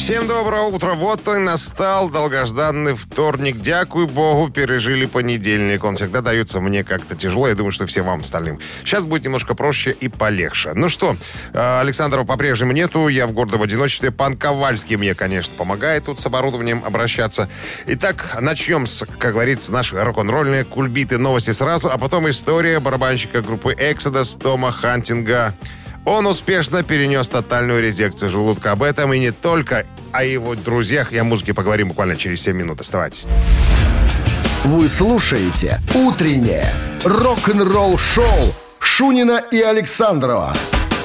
Всем доброго утра. Вот и настал долгожданный вторник. Дякую богу, пережили понедельник. Он всегда дается мне как-то тяжело. Я думаю, что всем вам остальным. Сейчас будет немножко проще и полегче. Ну что, э, Александрова по-прежнему нету. Я в городе в одиночестве. Пан Ковальский мне, конечно, помогает тут с оборудованием обращаться. Итак, начнем с, как говорится, наши рок-н-ролльные кульбиты новости сразу, а потом история барабанщика группы Exodus Тома Хантинга. Он успешно перенес тотальную резекцию желудка. Об этом и не только о его друзьях. Я о музыке поговорим буквально через 7 минут. Оставайтесь. Вы слушаете «Утреннее рок-н-ролл-шоу» Шунина и Александрова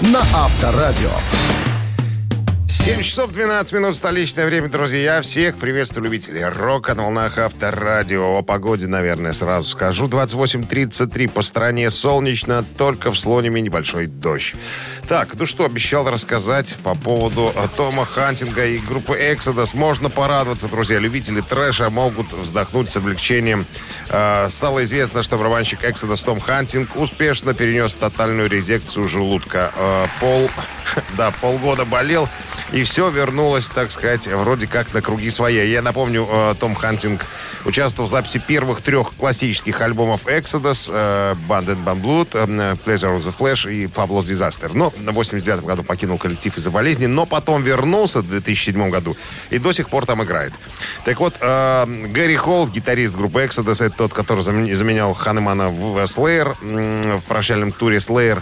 на Авторадио. 7 часов 12 минут столичное время, друзья. Всех приветствую любителей рока на волнах Авторадио. О погоде, наверное, сразу скажу. 28.33 по стране солнечно, только в Слониме небольшой дождь. Так, ну что, обещал рассказать по поводу Тома Хантинга и группы Exodus. Можно порадоваться, друзья. Любители трэша могут вздохнуть с облегчением. Э, стало известно, что барабанщик Exodus Том Хантинг успешно перенес тотальную резекцию желудка. Э, пол, да, полгода болел и все вернулось, так сказать, вроде как на круги своя. Я напомню, э, Том Хантинг участвовал в записи первых трех классических альбомов Exodus, э, Band and Band Blood, э, Pleasure of the Flash и Fabulous Disaster. Но в 89 году покинул коллектив из-за болезни, но потом вернулся в 2007 году и до сих пор там играет. Так вот, Гэри Холл, гитарист группы Exodus, это тот, который заменял Ханемана в Slayer, в прощальном туре Slayer,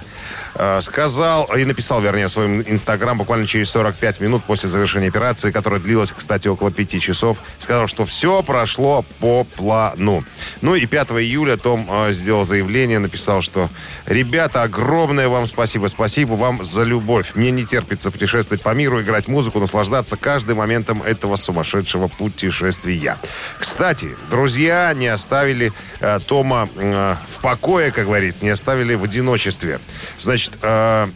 сказал и написал, вернее, в своем инстаграм буквально через 45 минут после завершения операции, которая длилась, кстати, около 5 часов, сказал, что все прошло по плану. Ну и 5 июля Том э, сделал заявление, написал, что «Ребята, огромное вам спасибо, спасибо вам за любовь. Мне не терпится путешествовать по миру, играть музыку, наслаждаться каждым моментом этого сумасшедшего путешествия». Кстати, друзья не оставили э, Тома э, в покое, как говорится, не оставили в одиночестве. Значит, э,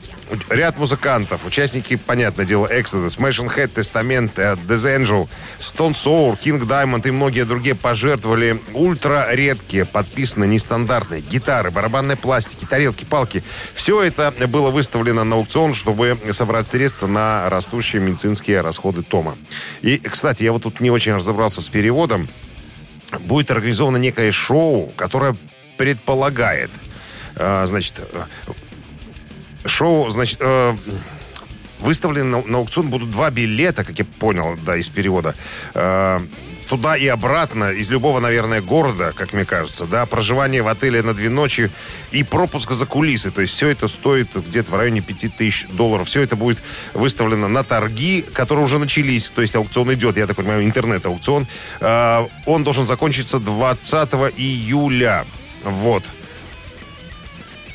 ряд музыкантов, участники, понятное дело, Exodus, Machine Head, Testament, uh, Death Angel, Stone Sour, King Diamond и многие другие пожертвовали ультра редкие, подписанные, нестандартные гитары, барабанные пластики, тарелки, палки. Все это было выставлено на аукцион, чтобы собрать средства на растущие медицинские расходы Тома. И, кстати, я вот тут не очень разобрался с переводом. Будет организовано некое шоу, которое предполагает, э, значит, шоу, значит, э, выставлены на, на аукцион будут два билета, как я понял, да, из перевода. Э, туда и обратно, из любого, наверное, города, как мне кажется, да, проживание в отеле на две ночи и пропуск за кулисы. То есть все это стоит где-то в районе 5000 долларов. Все это будет выставлено на торги, которые уже начались. То есть аукцион идет, я так понимаю, интернет-аукцион. Э, он должен закончиться 20 июля. Вот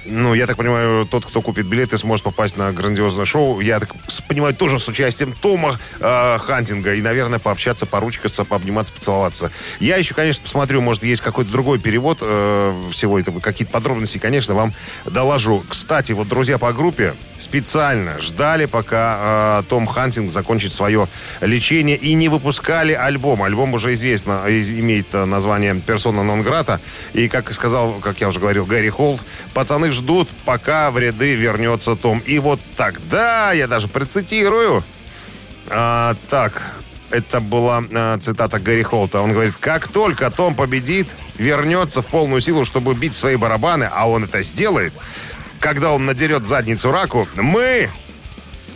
ну, я так понимаю, тот, кто купит билеты, сможет попасть на грандиозное шоу. Я так понимаю, тоже с участием Тома э, Хантинга. И, наверное, пообщаться, поручкаться, пообниматься, поцеловаться. Я еще, конечно, посмотрю, может, есть какой-то другой перевод э, всего этого. Какие-то подробности, конечно, вам доложу. Кстати, вот друзья по группе специально ждали, пока э, Том Хантинг закончит свое лечение и не выпускали альбом. Альбом уже известно, имеет название «Персона нон грата». И, как сказал, как я уже говорил, Гэри Холд, пацаны ждут, пока в ряды вернется Том. И вот тогда, я даже процитирую, а, так, это была а, цитата Гарри Холта. Он говорит, как только Том победит, вернется в полную силу, чтобы бить свои барабаны, а он это сделает, когда он надерет задницу раку, мы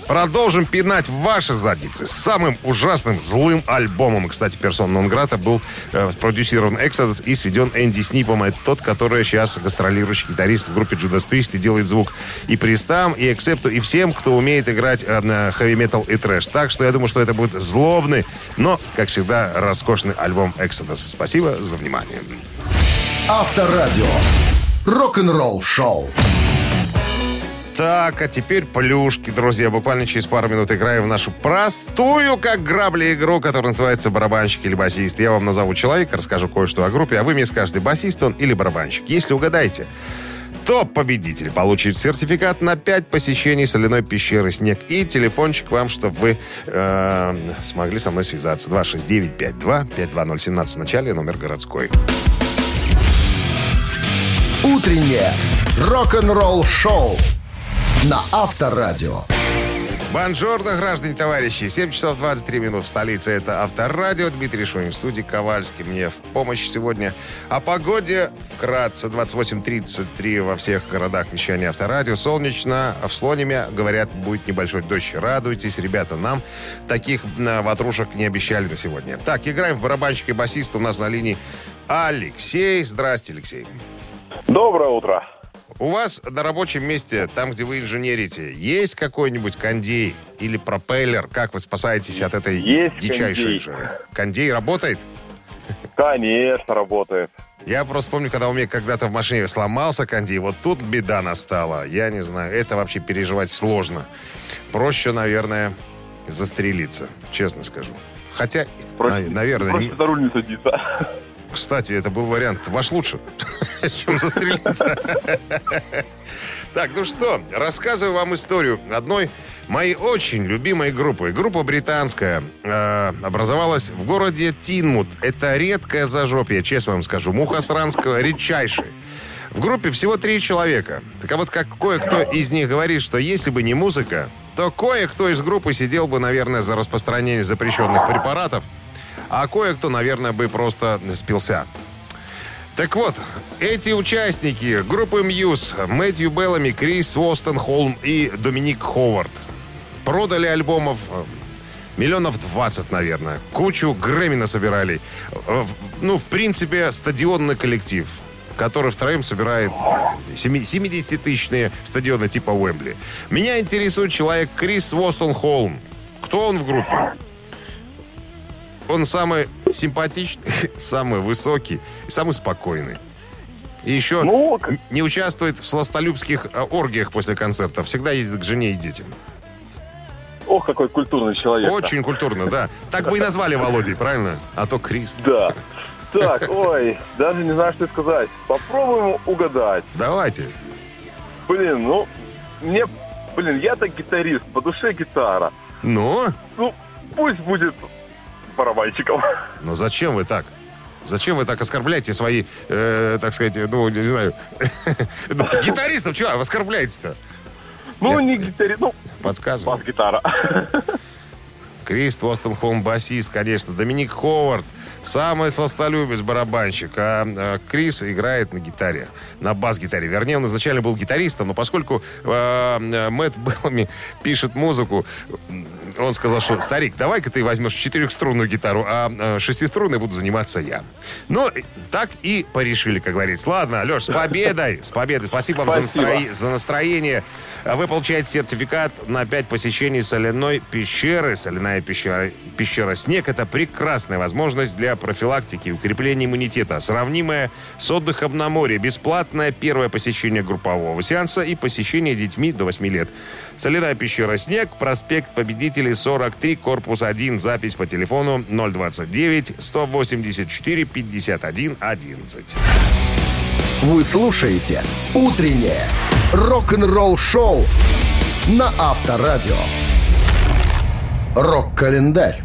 Продолжим пинать ваши задницы самым ужасным злым альбомом. Кстати, персон Нонграта был э, продюсирован Exodus и сведен Энди Снипом. Это тот, который сейчас гастролирующий гитарист в группе Judas Priest и делает звук и Пристам, и Эксепту, и всем, кто умеет играть э, на хэви-метал и трэш. Так что я думаю, что это будет злобный, но, как всегда, роскошный альбом Exodus. Спасибо за внимание. Авторадио. Рок-н-ролл шоу. Так, а теперь плюшки, друзья. Буквально через пару минут играем в нашу простую, как грабли, игру, которая называется «Барабанщик или басист». Я вам назову человека, расскажу кое-что о группе, а вы мне скажете, басист он или барабанщик. Если угадаете, то победитель получит сертификат на 5 посещений соляной пещеры «Снег» и телефончик вам, чтобы вы э, смогли со мной связаться. 269-52-52017 в начале, номер городской. утреннее рок-н-ролл-шоу на Авторадио. Бонжорно, граждане товарищи. 7 часов 23 минут в столице. Это Авторадио. Дмитрий Шунин в студии Ковальский. Мне в помощь сегодня. О погоде вкратце. 28.33 во всех городах вещания Авторадио. Солнечно. В Слониме, говорят, будет небольшой дождь. Радуйтесь, ребята. Нам таких ватрушек не обещали на сегодня. Так, играем в барабанщика и басиста. У нас на линии Алексей. Здрасте, Алексей. Доброе утро. У вас на рабочем месте, там, где вы инженерите, есть какой-нибудь кондей или пропеллер? Как вы спасаетесь от этой есть дичайшей кондей. жары? Кондей работает? Конечно, работает. Я просто помню, когда у меня когда-то в машине сломался кондей, вот тут беда настала. Я не знаю, это вообще переживать сложно. Проще, наверное, застрелиться, честно скажу. Хотя, Проще, на- наверное, проще не- за руль не садиться. Кстати, это был вариант ваш лучше, чем застрелиться. Так, ну что, рассказываю вам историю одной моей очень любимой группы. Группа британская э, образовалась в городе Тинмут. Это редкое зажопье, честно вам скажу. Мухосранского редчайший. В группе всего три человека. Так а вот как кое-кто из них говорит, что если бы не музыка, то кое-кто из группы сидел бы, наверное, за распространение запрещенных препаратов, а кое-кто, наверное, бы просто спился. Так вот, эти участники группы Мьюз, Мэтью Беллами, Крис Уостенхолм и Доминик Ховард продали альбомов э, миллионов 20, наверное. Кучу Грэмми насобирали. Э, Ну, в принципе, стадионный коллектив, который втроем собирает семи- 70-тысячные стадионы типа Уэмбли. Меня интересует человек Крис Уостенхолм. Кто он в группе? Он самый симпатичный, самый высокий и самый спокойный. И еще Ну, не участвует в сластолюбских э, оргиях после концерта. Всегда ездит к жене и детям. ох, какой культурный человек. Очень культурно, да. Так бы и назвали Володей, правильно? А то Крис. Да. Так, ой, даже не знаю, что сказать. Попробуем угадать. Давайте. Блин, ну, мне, блин, я-то гитарист, по душе гитара. Ну, Ну, пусть будет барабанщиком. но зачем вы так? Зачем вы так оскорбляете свои, э, так сказать, ну, не знаю, гитаристов? Чего оскорбляете-то? Ну, не гитарист, ну, Подсказываю. бас-гитара. Крис Уостенхолм басист, конечно. Доминик Ховард самый сластолюбец барабанщик. А, а, Крис играет на гитаре, на бас-гитаре. Вернее, он изначально был гитаристом, но поскольку э, э, Мэтт Беллами пишет музыку, он сказал, что старик, давай-ка ты возьмешь четырехструнную гитару, а э, шестиструнной буду заниматься я. Ну, так и порешили, как говорится. Ладно, Леш, с победой! С победой! Спасибо вам за, Спасибо. настроение за настроение. Вы получаете сертификат на 5 посещений соляной пещеры. Соляная пещера, пещера «Снег» — это прекрасная возможность для профилактики и укрепления иммунитета, сравнимая с отдыхом на море. Бесплатное первое посещение группового сеанса и посещение детьми до 8 лет. Соляная пещера «Снег», проспект Победителей, 43, корпус 1. Запись по телефону 029 184 51 11. Вы слушаете «Утреннее рок-н-ролл-шоу» на Авторадио. Рок-календарь.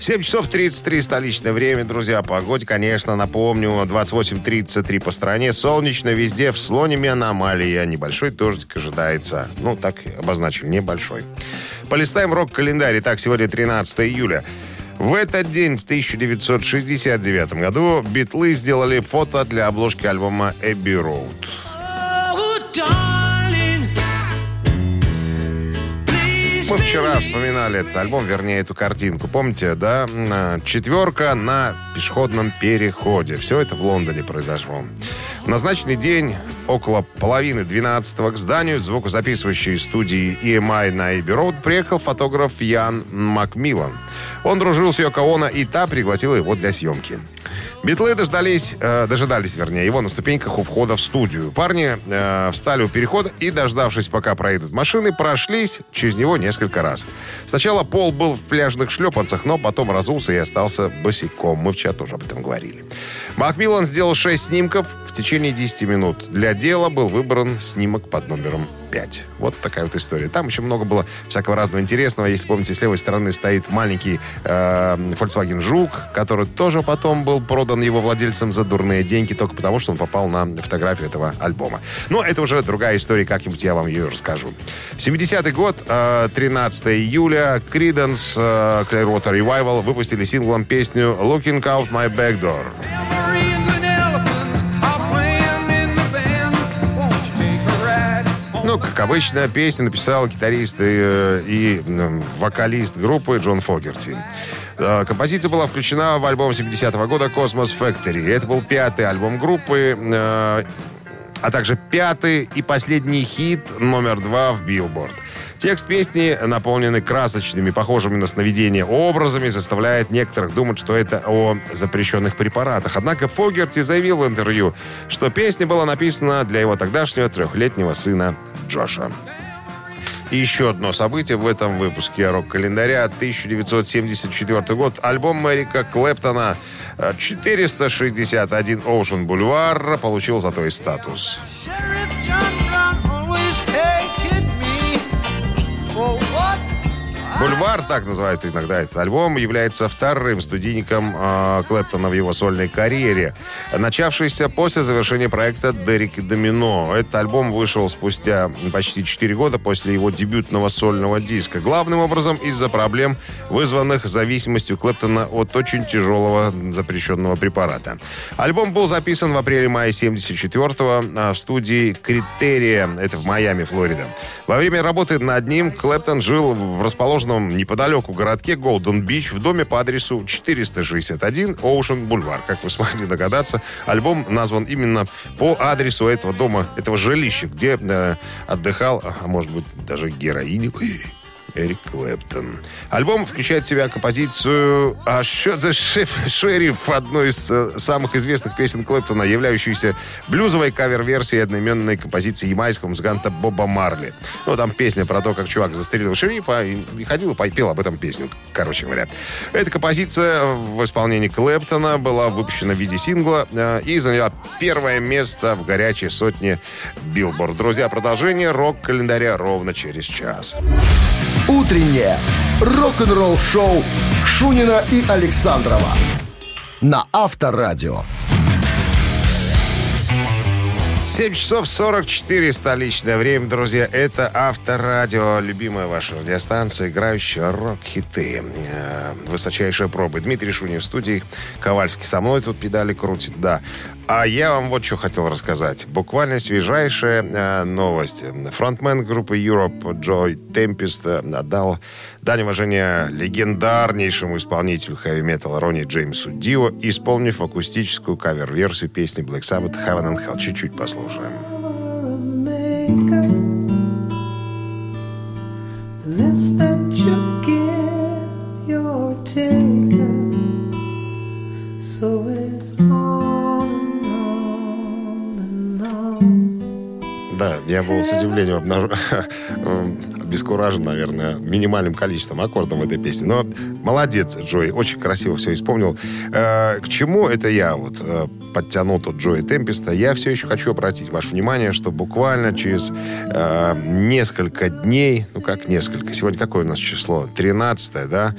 7 часов 33 столичное время, друзья. О Погоде, конечно, напомню. 28.33 по стране. Солнечно везде. В Слониме аномалия. Небольшой дождик ожидается. Ну, так обозначили, небольшой. Полистаем рок-календарь. Итак, сегодня 13 июля. В этот день, в 1969 году, Битлы сделали фото для обложки альбома «Эбби Роуд». Мы вчера вспоминали этот альбом, вернее, эту картинку. Помните, да? А, Четверка на пешеходном переходе. Все это в Лондоне произошло. В назначенный день, около половины 12 к зданию звукозаписывающей студии EMI на Эбби Роуд приехал фотограф Ян Макмиллан. Он дружил с Йоко Оно, и та пригласила его для съемки. Битлы дождались, э, дожидались, вернее, его на ступеньках у входа в студию. Парни э, встали у перехода и, дождавшись, пока проедут машины, прошлись через него несколько раз. Сначала Пол был в пляжных шлепанцах, но потом разулся и остался босиком. Мы вчера тоже об этом говорили. Макмиллан сделал 6 снимков в течение 10 минут. Для дело был выбран снимок под номером 5. Вот такая вот история. Там еще много было всякого разного интересного. Если помните, с левой стороны стоит маленький э, Volkswagen Жук, который тоже потом был продан его владельцам за дурные деньги, только потому, что он попал на фотографию этого альбома. Но это уже другая история, как-нибудь я вам ее расскажу. 70-й год, э, 13 июля, Creedence э, Clearwater Revival выпустили синглом песню «Looking Out My Back Ну, как обычно, песню написал гитарист и, э, и вокалист группы Джон Фогерти. Э, композиция была включена в альбом 70-го года «Cosmos Factory». Это был пятый альбом группы, э, а также пятый и последний хит номер два в «Billboard». Текст песни, наполненный красочными, похожими на сновидения образами, заставляет некоторых думать, что это о запрещенных препаратах. Однако Фогерти заявил в интервью, что песня была написана для его тогдашнего трехлетнего сына Джоша. И еще одно событие в этом выпуске рок-календаря. 1974 год. Альбом Эрика Клэптона 461 Ocean Boulevard получил золотой статус. «Бульвар», так называют иногда этот альбом, является вторым студийником э, Клэптона в его сольной карьере, начавшийся после завершения проекта «Дерек Домино». Этот альбом вышел спустя почти 4 года после его дебютного сольного диска. Главным образом из-за проблем, вызванных зависимостью Клэптона от очень тяжелого запрещенного препарата. Альбом был записан в апреле-мае 74-го в студии «Критерия», это в Майами, Флорида. Во время работы над ним Клэптон жил в расположенном расположенном неподалеку городке Голден-Бич в доме по адресу 461 Оушен Бульвар. Как вы смогли догадаться, альбом назван именно по адресу этого дома, этого жилища, где э, отдыхал, а может быть, даже героиню Эрик Клэптон. Альбом включает в себя композицию «А что за шеф шериф» одной из э, самых известных песен Клэптона, являющуюся блюзовой кавер-версией одноименной композиции ямайского музыканта Боба Марли. Ну, там песня про то, как чувак застрелил шерифа и, ходил и пел об этом песню, короче говоря. Эта композиция в исполнении Клэптона была выпущена в виде сингла э, и заняла первое место в горячей сотне Билборд. Друзья, продолжение рок-календаря ровно через час. Утреннее рок-н-ролл-шоу Шунина и Александрова на Авторадио. 7 часов 44 столичное время, друзья. Это Авторадио, любимая ваша радиостанция, играющая рок-хиты. Э, высочайшая проба. Дмитрий Шунин в студии. Ковальский со мной тут педали крутит, да. А я вам вот что хотел рассказать. Буквально свежайшая э, новость. Фронтмен группы Europe Джой Темпест э, отдал дань уважения легендарнейшему исполнителю хэви-металла Ронни Джеймсу Дио, исполнив акустическую кавер-версию песни Black Sabbath Heaven and Hell. Чуть-чуть послушаем. Less Да, я был с удивлением обнаружен, обескуражен, наверное, минимальным количеством аккордов этой песне. Но молодец, Джой, очень красиво все исполнил. Э, к чему это я вот э, подтянул тут Джои Темпеста? Я все еще хочу обратить ваше внимание, что буквально через э, несколько дней, ну как несколько, сегодня какое у нас число? 13 да?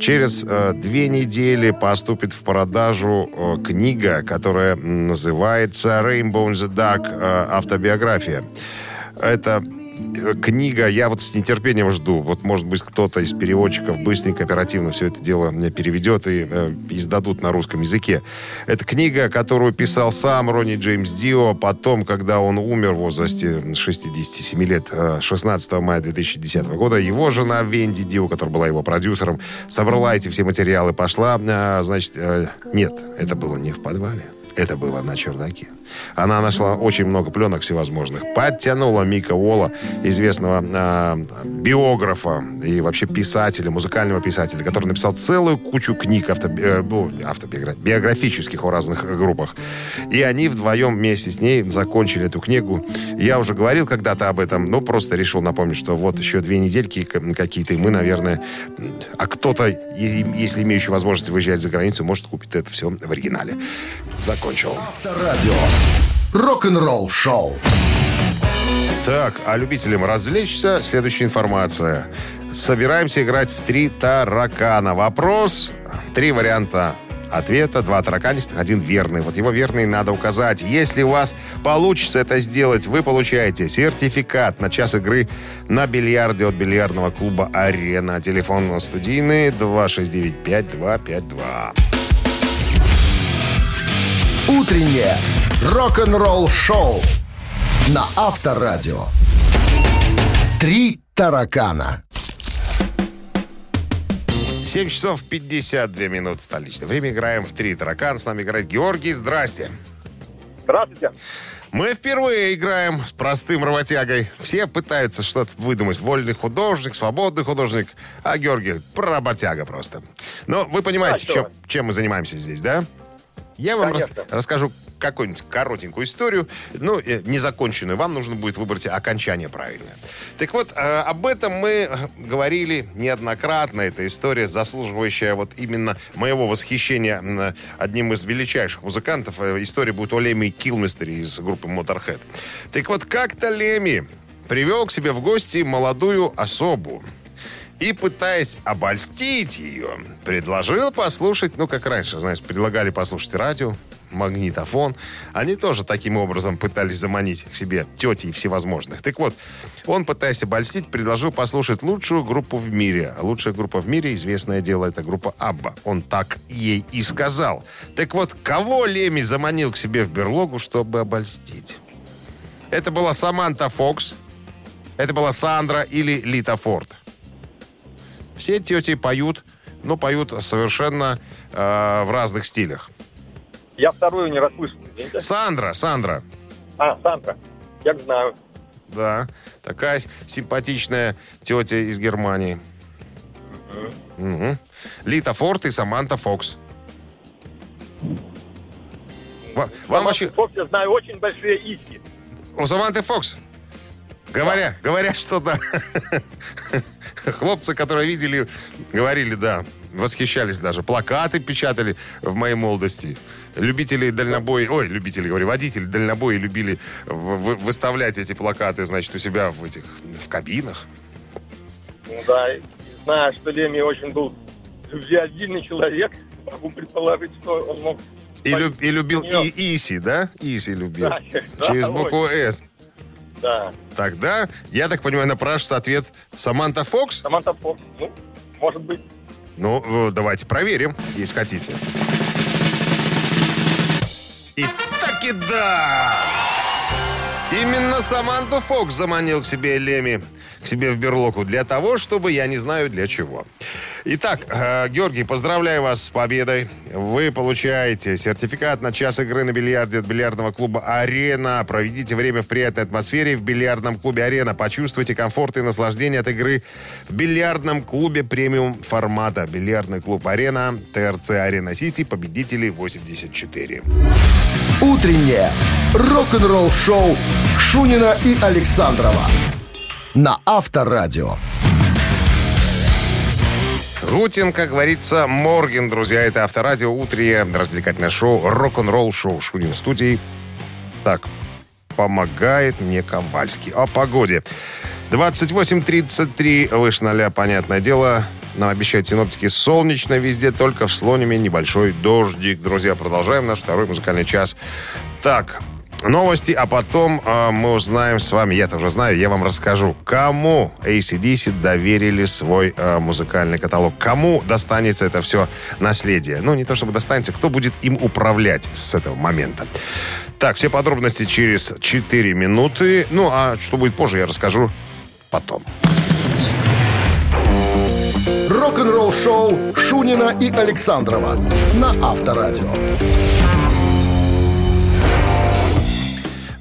Через э, две недели поступит в продажу э, книга, которая называется «Rainbow in the Dark. Э, автобиография». Это книга, я вот с нетерпением жду. Вот, может быть, кто-то из переводчиков быстренько, оперативно все это дело мне переведет и э, издадут на русском языке. Это книга, которую писал сам Ронни Джеймс Дио потом, когда он умер в возрасте 67 лет, 16 э, мая 2010 года. Его жена Венди Дио, которая была его продюсером, собрала эти все материалы, пошла, э, значит, э, нет, это было не в подвале, это было на чердаке. Она нашла очень много пленок всевозможных. Подтянула Мика Уолла, известного э, биографа и вообще писателя, музыкального писателя, который написал целую кучу книг э, автобиографических о разных группах. И они вдвоем вместе с ней закончили эту книгу. Я уже говорил когда-то об этом, но просто решил напомнить, что вот еще две недельки какие-то, и мы, наверное... А кто-то, если имеющий возможность выезжать за границу, может купить это все в оригинале. Закончил. Авторадио. Рок-н-ролл шоу. Так, а любителям развлечься следующая информация. Собираемся играть в три таракана. Вопрос, три варианта ответа, два тараканистых, один верный. Вот его верный надо указать. Если у вас получится это сделать, вы получаете сертификат на час игры на бильярде от бильярдного клуба «Арена». Телефон студийный 269-5252. Утреннее рок-н-ролл шоу на Авторадио. Три таракана. 7 часов 52 минут столичное время. Играем в «Три таракан». С нами играет Георгий. Здрасте. Здравствуйте. Мы впервые играем с простым работягой. Все пытаются что-то выдумать. Вольный художник, свободный художник. А Георгий работяга просто. Но вы понимаете, А, чем, чем мы занимаемся здесь, да? Я вам рас- расскажу какую-нибудь коротенькую историю, ну, э, незаконченную. Вам нужно будет выбрать окончание правильное. Так вот, э, об этом мы э, говорили неоднократно. Эта история, заслуживающая вот именно моего восхищения м, одним из величайших музыкантов. Э, История будет о Леми Килмистере из группы Motorhead. Так вот, как-то Леми привел к себе в гости молодую особу. И, пытаясь обольстить ее, предложил послушать, ну, как раньше, знаешь, предлагали послушать радио, магнитофон. Они тоже таким образом пытались заманить к себе тети всевозможных. Так вот, он, пытаясь обольстить, предложил послушать лучшую группу в мире. Лучшая группа в мире, известное дело, это группа Абба. Он так ей и сказал. Так вот, кого Леми заманил к себе в берлогу, чтобы обольстить? Это была Саманта Фокс, это была Сандра или Лита Форд. Все тети поют, но поют совершенно э, в разных стилях. Я вторую не расслышал. извините. Сандра, Сандра, А, Сандра. Я знаю. да, такая симпатичная тетя из Германии. Мгм. Лита Форд и Саманта Фокс. Ва- Вам вообще... Фокс, я знаю очень большие иски. У Саманты Фокс. Говоря, говорят, что да. Хлопцы, которые видели, говорили, да, восхищались даже. Плакаты печатали в моей молодости. Любители дальнобоя, ой, любители, говорю, водители дальнобоя любили в- в- выставлять эти плакаты, значит, у себя в этих, в кабинах. Ну да, знаю, что Леми очень был любвеобильный человек. Могу предположить, что он мог... И, люб- и любил и Иси, да? Иси любил. Да, да, Через ой. букву «С». Да, Тогда, я так понимаю, напрашивается ответ Саманта Фокс? Саманта Фокс. Ну, может быть. Ну, э, давайте проверим, если хотите. И таки да! Именно Саманту Фокс заманил к себе Леми, к себе в берлогу для того, чтобы я не знаю для чего. Итак, э, Георгий, поздравляю вас с победой. Вы получаете сертификат на час игры на бильярде от бильярдного клуба «Арена». Проведите время в приятной атмосфере в бильярдном клубе «Арена». Почувствуйте комфорт и наслаждение от игры в бильярдном клубе премиум формата. Бильярдный клуб «Арена», ТРЦ «Арена Сити», победители 84. Утреннее рок-н-ролл шоу Шунина и Александрова на Авторадио. Гутин, как говорится, Морген, друзья. Это Авторадио, утреннее развлекательное шоу, рок-н-ролл шоу Шунин студии. Так, помогает мне Ковальский. О погоде. 28.33 выше ноля, понятное дело. Нам обещают синоптики солнечно везде, только в Слониме небольшой дождик. Друзья, продолжаем наш второй музыкальный час. Так, новости, а потом э, мы узнаем с вами, я-то уже знаю, я вам расскажу, кому ACDC доверили свой э, музыкальный каталог. Кому достанется это все наследие. Ну, не то чтобы достанется, кто будет им управлять с этого момента. Так, все подробности через 4 минуты. Ну, а что будет позже, я расскажу потом. Рок-н-ролл шоу Шунина и Александрова на Авторадио.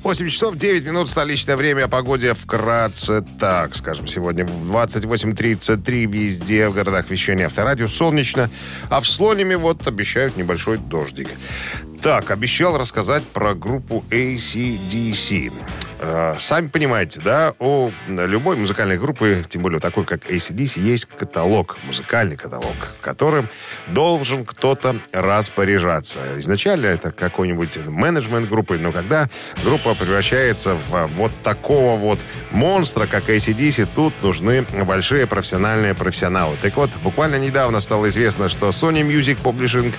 8 часов 9 минут столичное время. О погоде вкратце так, скажем, сегодня 28.33 везде в городах вещания авторадио. Солнечно. А в Слониме вот обещают небольшой дождик. Так, обещал рассказать про группу ACDC. Э, сами понимаете, да, у любой музыкальной группы, тем более такой, как ACDC, есть каталог, музыкальный каталог, которым должен кто-то распоряжаться. Изначально это какой-нибудь менеджмент группы, но когда группа превращается в вот такого вот монстра, как ACDC, тут нужны большие профессиональные профессионалы. Так вот, буквально недавно стало известно, что Sony Music Publishing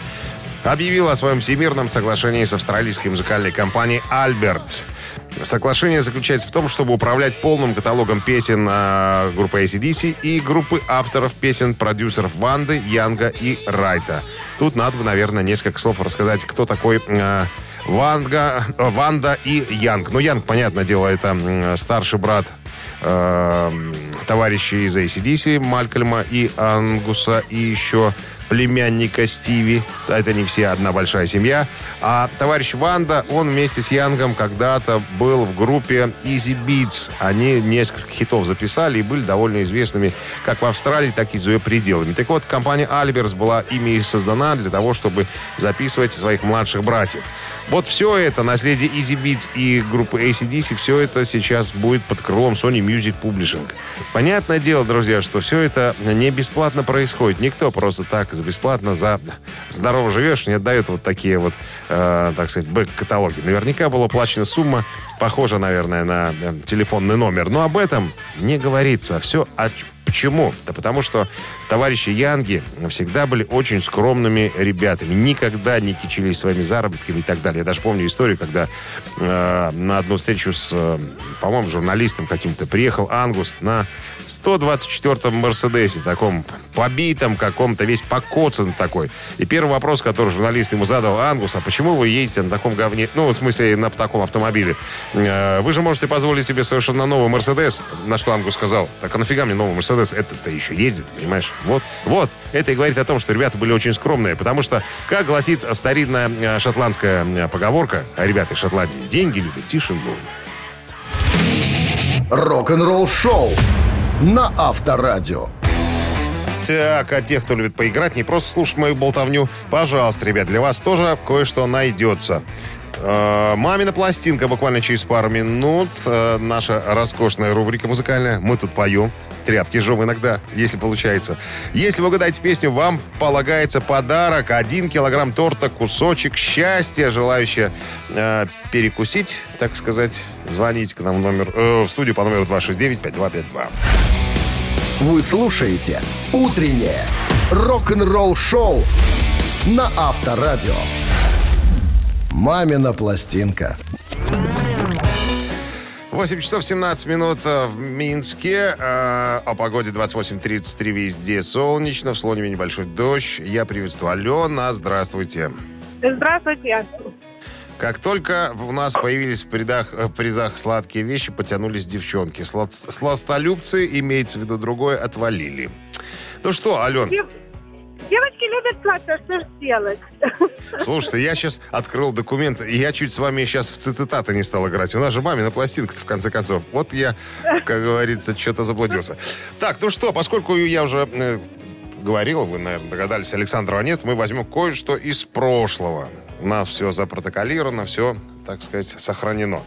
объявила о своем всемирном соглашении с австралийской музыкальной компанией Albert. Соглашение заключается в том, чтобы управлять полным каталогом песен э, группы ACDC и группы авторов песен продюсеров Ванды, Янга и Райта. Тут надо бы, наверное, несколько слов рассказать, кто такой э, Ванга, Ванда и Янг. Ну, Янг, понятное дело, это старший брат э, товарищей из ACDC, Малькольма и Ангуса, и еще племянника Стиви. Это не все, одна большая семья. А товарищ Ванда, он вместе с Янгом когда-то был в группе Easybeats. Они несколько хитов записали и были довольно известными как в Австралии, так и за ее пределами. Так вот, компания Альберс была ими создана для того, чтобы записывать своих младших братьев. Вот все это, наследие Easy Beats и группы ACDC, все это сейчас будет под крылом Sony Music Publishing. Понятное дело, друзья, что все это не бесплатно происходит. Никто просто так за бесплатно за здорово живешь не отдает вот такие вот, э, так сказать, бэк-каталоги. Наверняка была оплачена сумма, похожа, наверное, на э, телефонный номер. Но об этом не говорится. Все о Почему? Да потому что товарищи Янги всегда были очень скромными ребятами. Никогда не кичились своими заработками и так далее. Я даже помню историю, когда э, на одну встречу с, э, по-моему, журналистом каким-то приехал Ангус на 124-м Мерседесе, таком побитом каком-то, весь покоцан такой. И первый вопрос, который журналист ему задал, Ангус, а почему вы едете на таком говне, ну, в смысле, на таком автомобиле? Э, вы же можете позволить себе совершенно новый Мерседес. На что Ангус сказал, так а нафига мне новый Мерседес? Это-то еще ездит, понимаешь? Вот, вот. Это и говорит о том, что ребята были очень скромные, потому что, как гласит старинная э, шотландская э, поговорка, а ребята из Шотландии, деньги любят тишину. Рок-н-ролл шоу на Авторадио. Так, а тех, кто любит поиграть, не просто слушать мою болтовню, пожалуйста, ребят, для вас тоже кое-что найдется. Э, Мамина пластинка буквально через пару минут. Э, наша роскошная рубрика музыкальная. Мы тут поем. Тряпки жжем иногда, если получается. Если вы угадаете песню, вам полагается подарок. Один килограмм торта, кусочек счастья. Желающие э, перекусить, так сказать, звоните к нам в, номер, э, в студию по номеру 269-5252. Вы слушаете «Утреннее рок-н-ролл-шоу» на Авторадио. «Мамина пластинка». 8 часов 17 минут э, в Минске. Э, о погоде 28.33 везде солнечно. В Слоневе небольшой дождь. Я приветствую Алена. Здравствуйте. Здравствуйте. Как только у нас появились в, придах, в призах сладкие вещи, потянулись девчонки. Слад, сластолюбцы, имеется в виду другое, отвалили. Ну что, Ален? Дев- Девочки любят сладкое, что ж делать? Слушайте, я сейчас открыл документ, и я чуть с вами сейчас в цитаты не стал играть. У нас же мамина пластинка в конце концов. Вот я, как говорится, что-то заблудился. Так, ну что, поскольку я уже э, говорил, вы, наверное, догадались, Александрова нет, мы возьмем кое-что из прошлого. У нас все запротоколировано, все, так сказать, сохранено.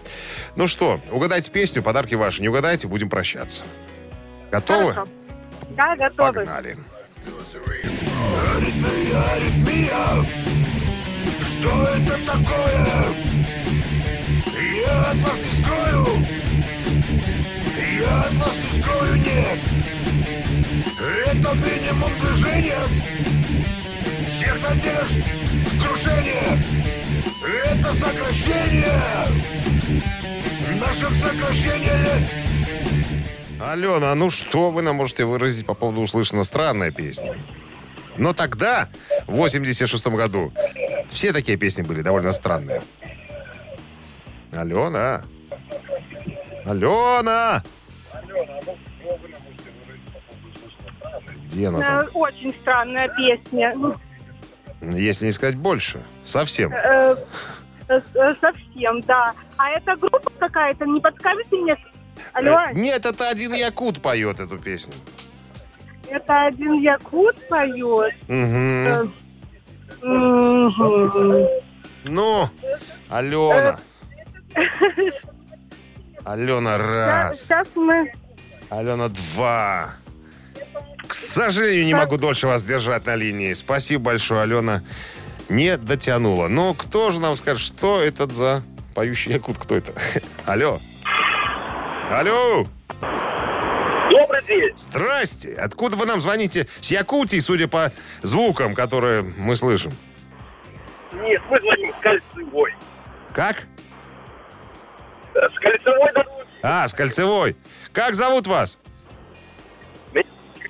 Ну что, угадайте песню, подарки ваши. Не угадайте, будем прощаться. Готовы? Хорошо. Да, готовы. Погнали. Аритмия, аритмия Что это такое? Я от вас не скрою Я от вас не скрою, нет Это минимум движения Всех надежд крушение Это сокращение Наших сокращений лет Алена, а ну что вы нам можете выразить по поводу услышанного? Странная песня. Но тогда, в 86 году, все такие песни были довольно странные. Алена? Алена! Где она Э, там? Очень странная песня. Если не сказать больше. Совсем. Э, э, э, Совсем, да. А эта группа какая-то, не подскажете мне? Алло, Нет, это один якут поет эту песню. это один якут поет. Мгм. Ну, Алена. Алена, раз. Сейчас мы... Алена, два. К сожалению, не могу дольше вас держать на линии. Спасибо большое, Алена. Не дотянула. Но кто же нам скажет, что это за поющий якут? Кто это? Алло. Алло. Добрый день. Здрасте. Откуда вы нам звоните? С Якутии, судя по звукам, которые мы слышим. Нет, мы звоним с кольцевой. Как? Э, С кольцевой дороги А, с Кольцевой. Как зовут вас?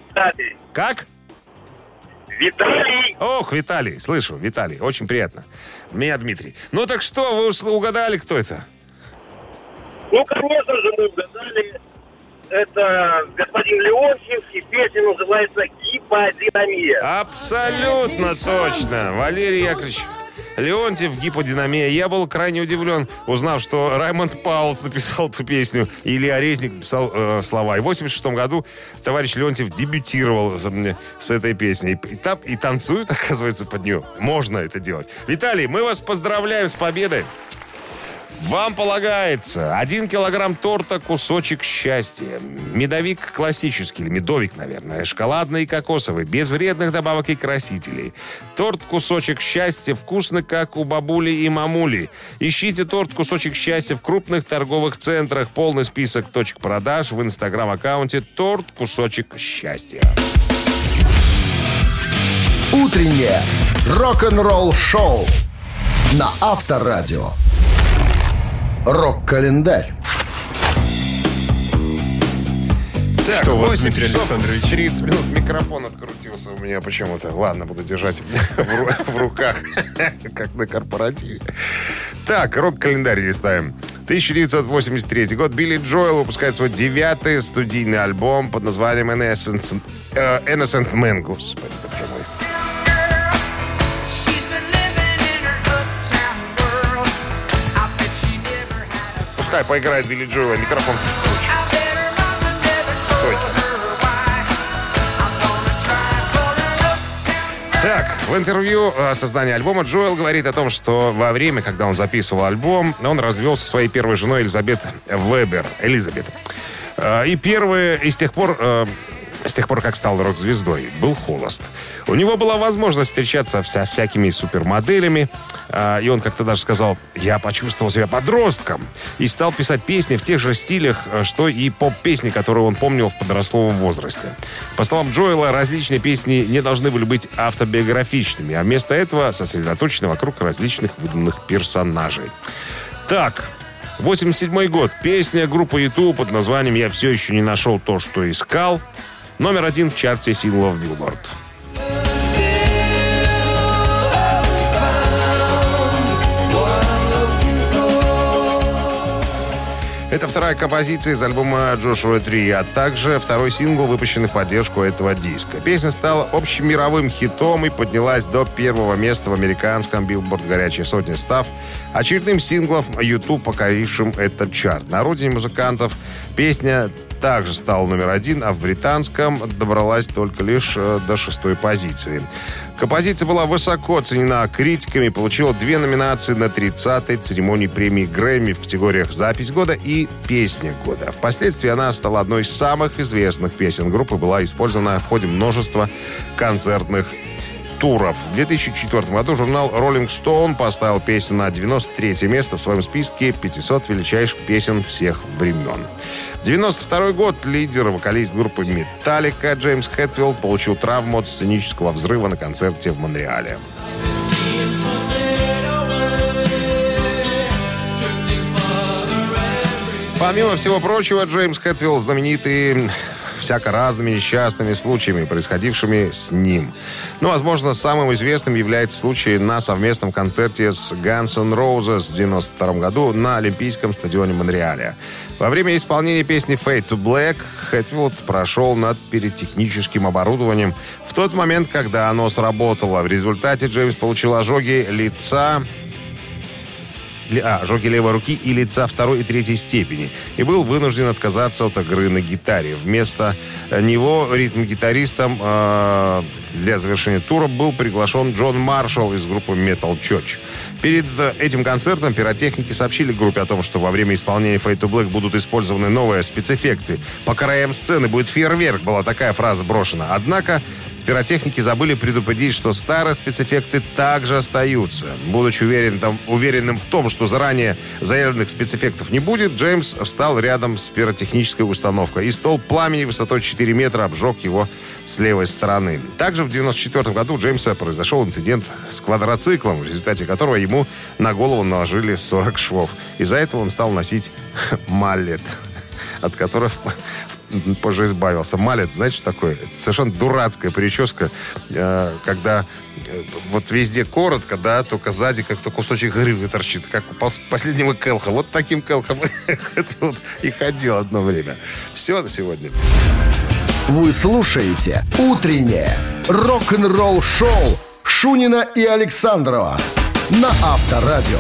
Виталий. Как? Виталий. Ох, Виталий, слышу, Виталий, очень приятно. Меня Дмитрий. Ну так что, вы угадали, кто это? Ну, конечно же, мы угадали. Это господин Леонтьев, и песня называется «Гиподинамия». Абсолютно точно. Валерий Яковлевич Леонтьев, гиподинамия. Я был крайне удивлен, узнав, что Раймонд Паулс написал эту песню, и Илья Резник написал э, слова. И в 86 году товарищ Леонтьев дебютировал с, с этой песней. И, там, и танцует, оказывается, под нее. Можно это делать. Виталий, мы вас поздравляем с победой. Вам полагается один килограмм торта «Кусочек счастья». Медовик классический, или медовик, наверное, шоколадный и кокосовый, без вредных добавок и красителей. Торт «Кусочек счастья» вкусно, как у бабули и мамули. Ищите торт «Кусочек счастья» в крупных торговых центрах. Полный список точек продаж в инстаграм-аккаунте «Торт «Кусочек счастья». Утреннее рок-н-ролл-шоу на Авторадио. Рок-календарь. Так, Что у вас, 8 Дмитрий часов Александрович? 30 минут микрофон открутился у меня почему-то. Ладно, буду держать в, ру- в руках, как на корпоративе. Так, рок-календарь листаем. 1983 год. Билли Джоэл выпускает свой девятый студийный альбом под названием Innocent, э, Innocent Man. Господи, боже мой. Пускай поиграет Билли Джоэл, микрофон включу. Стойте. Так, в интервью о создании альбома Джоэл говорит о том, что во время, когда он записывал альбом, он развелся со своей первой женой Элизабет Вебер. Элизабет. Э, И первые, и с тех пор, э, с тех пор, как стал рок-звездой, был холост. У него была возможность встречаться со всякими супермоделями, э, и он как-то даже сказал, я почувствовал себя подростком, и стал писать песни в тех же стилях, э, что и поп-песни, которые он помнил в подростковом возрасте. По словам Джоэла, различные песни не должны были быть автобиографичными, а вместо этого сосредоточены вокруг различных выдуманных персонажей. Так, 87 год. Песня группы YouTube под названием «Я все еще не нашел то, что искал». Номер один в чарте синглов Billboard. Это вторая композиция из альбома Джошуа 3, а также второй сингл, выпущенный в поддержку этого диска. Песня стала общемировым хитом и поднялась до первого места в американском Billboard «Горячая сотня», став очередным синглом YouTube, покорившим этот чарт. На родине музыкантов песня также стала номер один, а в британском добралась только лишь э, до шестой позиции. Композиция была высоко оценена критиками, получила две номинации на 30-й церемонии премии Грэмми в категориях «Запись года» и «Песня года». Впоследствии она стала одной из самых известных песен группы, была использована в ходе множества концертных туров. В 2004 году журнал Rolling Stone поставил песню на 93 место в своем списке 500 величайших песен всех времен. 92 год лидер, вокалист группы Metallica Джеймс Хэтфилд получил травму от сценического взрыва на концерте в Монреале. Помимо всего прочего, Джеймс Хэтфилд знаменитый всяко разными несчастными случаями, происходившими с ним. Ну, возможно, самым известным является случай на совместном концерте с Guns N' Roses в 92 году на Олимпийском стадионе Монреаля. Во время исполнения песни «Fade to Black» Хэтфилд прошел над перетехническим оборудованием в тот момент, когда оно сработало. В результате Джеймс получил ожоги лица, ли- а, ожоги левой руки и лица второй и третьей степени и был вынужден отказаться от игры на гитаре. Вместо э, него ритм-гитаристом э, для завершения тура был приглашен Джон Маршалл из группы Metal Church. Перед э, этим концертом пиротехники сообщили группе о том, что во время исполнения Fade to Black будут использованы новые спецэффекты. По краям сцены будет фейерверк, была такая фраза брошена. Однако Пиротехники забыли предупредить, что старые спецэффекты также остаются. Будучи уверен, там, уверенным в том, что заранее заявленных спецэффектов не будет, Джеймс встал рядом с пиротехнической установкой, и стол пламени высотой 4 метра обжег его с левой стороны. Также в 1994 году Джеймса произошел инцидент с квадроциклом, в результате которого ему на голову наложили 40 швов. Из-за этого он стал носить маллет от которых позже избавился. Малет, знаете, что такое? Совершенно дурацкая прическа, э, когда э, вот везде коротко, да, только сзади как-то кусочек гривы торчит, как у последнего Келха. Вот таким Келхом и ходил одно время. Все на сегодня. Вы слушаете «Утреннее рок-н-ролл-шоу» Шунина и Александрова на Авторадио.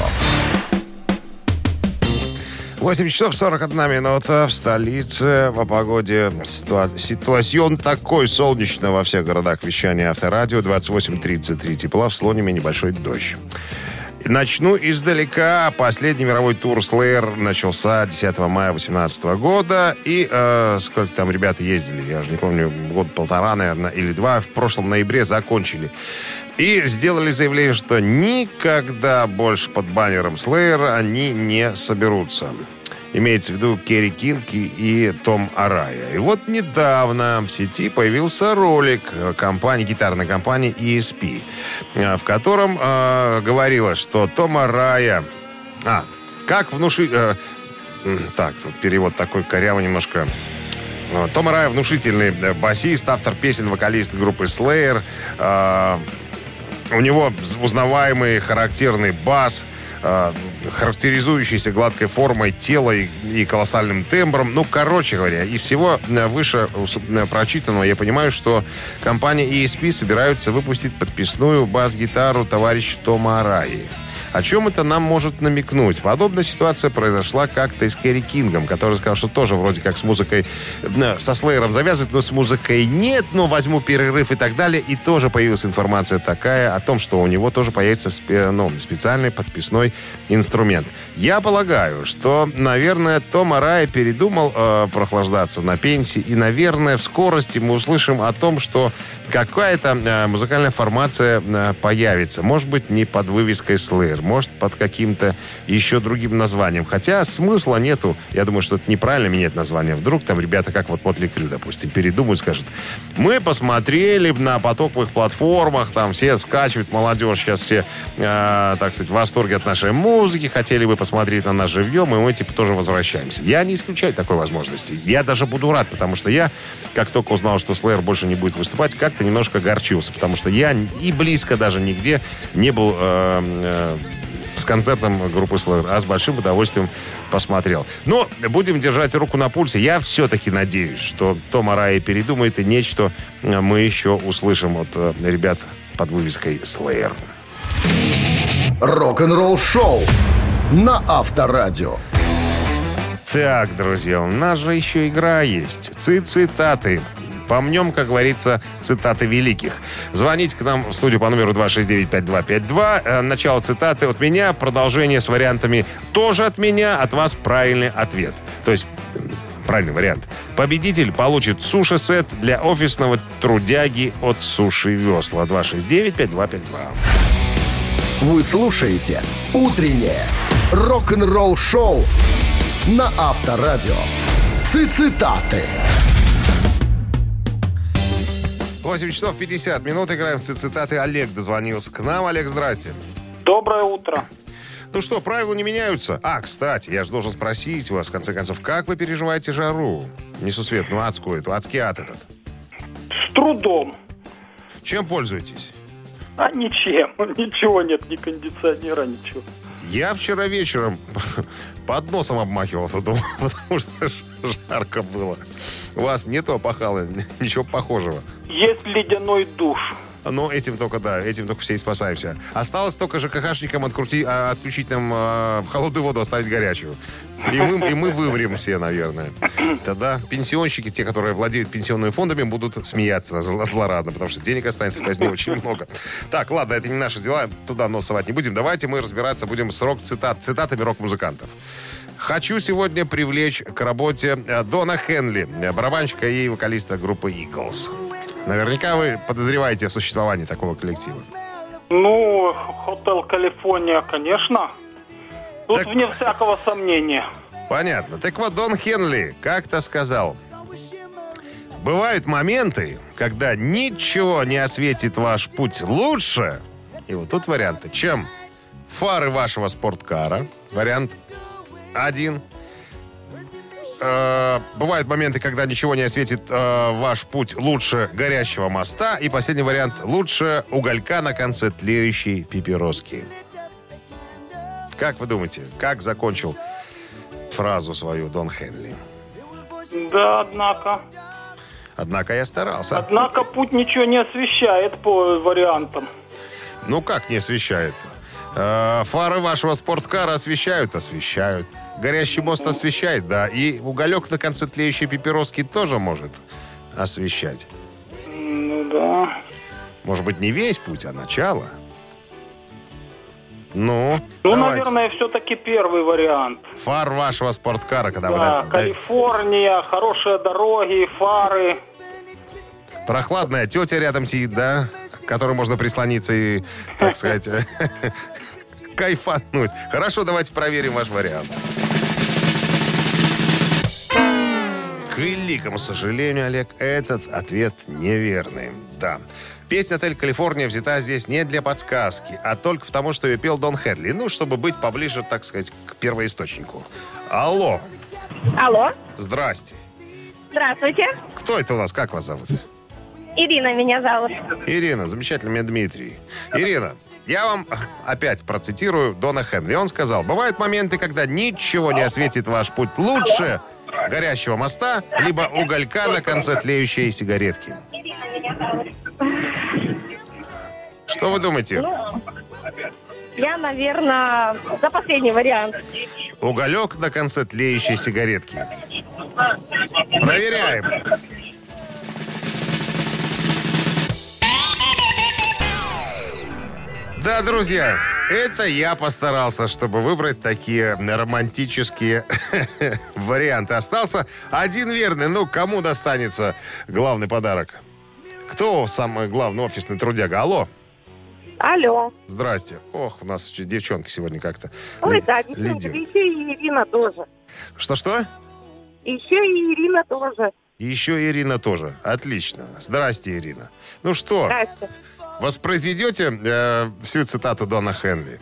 8 часов 41 минута в столице. По погоде ситуа- ситуацион такой солнечно во всех городах вещания Авторадио. 28-33 тепла, в Слониме небольшой дождь. Начну издалека. Последний мировой тур Slayer начался 10 мая 2018 года. И э, сколько там ребята ездили, я уже не помню, год-полтора, наверное, или два. В прошлом ноябре закончили. И сделали заявление, что никогда больше под баннером Slayer они не соберутся. Имеется в виду Керри Кинг и Том Арая. И вот недавно в сети появился ролик компании, гитарной компании ESP, э, в котором э, говорилось, что Том Арая... А, как внушить... Э, так, тут перевод такой корявый немножко. Э, Том Арая внушительный басист, автор песен, вокалист группы Slayer. Э, у него узнаваемый характерный бас, э, характеризующийся гладкой формой тела и, колоссальным тембром. Ну, короче говоря, из всего э, выше э, прочитанного я понимаю, что компания ESP собираются выпустить подписную бас-гитару товарища Тома Араи. О чем это нам может намекнуть? Подобная ситуация произошла как-то и с Керри Кингом, который сказал, что тоже вроде как с музыкой, э, со слеером завязывает, но с музыкой нет, но возьму перерыв и так далее. И тоже появилась информация такая о том, что у него тоже появится ну, специальный подписной инструмент. Я полагаю, что, наверное, Том Арай передумал э, прохлаждаться на пенсии, и, наверное, в скорости мы услышим о том, что какая-то э, музыкальная формация э, появится. Может быть, не под вывеской Slayer, может, под каким-то еще другим названием. Хотя смысла нету. Я думаю, что это неправильно менять название. Вдруг там ребята, как вот Мотли Крю, допустим, передумают, скажут, мы посмотрели на потоковых платформах, там все скачивают, молодежь сейчас все, э, так сказать, в восторге от нашей музыки, хотели бы посмотреть на нас живьем, и мы, типа, тоже возвращаемся. Я не исключаю такой возможности. Я даже буду рад, потому что я, как только узнал, что Slayer больше не будет выступать, как-то немножко горчился, потому что я и близко даже нигде не был э, э, с концертом группы Slayer, а с большим удовольствием посмотрел. Но будем держать руку на пульсе. Я все-таки надеюсь, что Том Арай передумает, и нечто мы еще услышим от э, ребят под вывеской Slayer. Рок-н-ролл шоу на Авторадио. Так, друзья, у нас же еще игра есть. Цитаты. Помнем, как говорится, цитаты великих. Звоните к нам в студию по номеру 269-5252. Э, Начало цитаты от меня, продолжение с вариантами тоже от меня, от вас правильный ответ. То есть правильный вариант. Победитель получит суши-сет для офисного трудяги от Суши Весла. 269-5252. Вы слушаете «Утреннее рок-н-ролл-шоу» на Авторадио. Цитаты. 8 часов 50 минут. Играем в цитаты. Олег дозвонился к нам. Олег, здрасте. Доброе утро. Ну что, правила не меняются? А, кстати, я же должен спросить вас, в конце концов, как вы переживаете жару? Несусветную, адскую эту, адский ад этот. С трудом. Чем пользуетесь? А ничем. Ничего нет, ни кондиционера, ничего. Я вчера вечером под носом обмахивался, думал, потому что жарко было. У вас нету опахала, ничего похожего? Есть ледяной душ. Но этим только, да, этим только все и спасаемся. Осталось только ЖКХшникам открути, а, отключить нам а, холодную воду, оставить горячую. И мы, и мы выврем все, наверное. Тогда пенсионщики, те, которые владеют пенсионными фондами, будут смеяться зло- злорадно, потому что денег останется в казне очень много. Так, ладно, это не наши дела, туда нос совать не будем. Давайте мы разбираться будем с рок-цитат, цитатами рок-музыкантов. Хочу сегодня привлечь к работе э, Дона Хенли, э, барабанщика и вокалиста группы Eagles. Наверняка вы подозреваете о существовании такого коллектива. Ну, Хотел Калифорния, конечно. Тут Так- вне всякого сомнения. Понятно. Так вот, Дон Хенли как-то сказал. Бывают моменты, когда ничего не осветит ваш путь лучше. И вот тут варианты. Чем фары вашего спорткара. Вариант один. Э, бывают моменты, когда ничего не осветит э, ваш путь лучше горящего моста. И последний вариант. Лучше уголька на конце тлеющей папироски. Как вы думаете, как закончил фразу свою Дон Хенли? Да, однако. Однако я старался. Однако путь ничего не освещает по вариантам. Ну как не освещает? Э, фары вашего спорткара освещают? Освещают. Горящий мост освещает, да. И уголек на конце тлеющей папироски тоже может освещать. Ну да. Может быть, не весь путь, а начало? Ну, Ну, давайте. наверное, все-таки первый вариант. Фар вашего спорткара, когда Да, вы... да, Калифорния, хорошие дороги, фары. Прохладная тетя рядом сидит, да? К которой можно прислониться и, так сказать, кайфануть. Хорошо, давайте проверим ваш вариант. К великому сожалению, Олег, этот ответ неверный. Да. Песня «Отель Калифорния» взята здесь не для подсказки, а только потому, что ее пел Дон Херли. Ну, чтобы быть поближе, так сказать, к первоисточнику. Алло, Алло, здрасте. здравствуйте. Кто это у нас? Как вас зовут? Ирина меня зовут. Ирина, замечательно, меня Дмитрий. Ирина, я вам опять процитирую Дона Хенри. Он сказал, бывают моменты, когда ничего не осветит ваш путь лучше горящего моста, либо уголька на конце тлеющей сигаретки. Что вы думаете? Я, наверное, за последний вариант. Уголек на конце тлеющей сигаретки. Проверяем. Да, друзья, это я постарался, чтобы выбрать такие романтические варианты. Остался один верный. Ну, кому достанется главный подарок? Кто самый главный офисный трудяга? Алло, Алло. здрасте. Ох, у нас девчонки сегодня как-то Ой, ли- да, лидируют. еще и Ирина тоже. Что-что? Еще и Ирина тоже. И еще Ирина тоже. Отлично. Здрасте, Ирина. Ну что, Здрасте. Воспроизведете э, всю цитату Дона Хенли?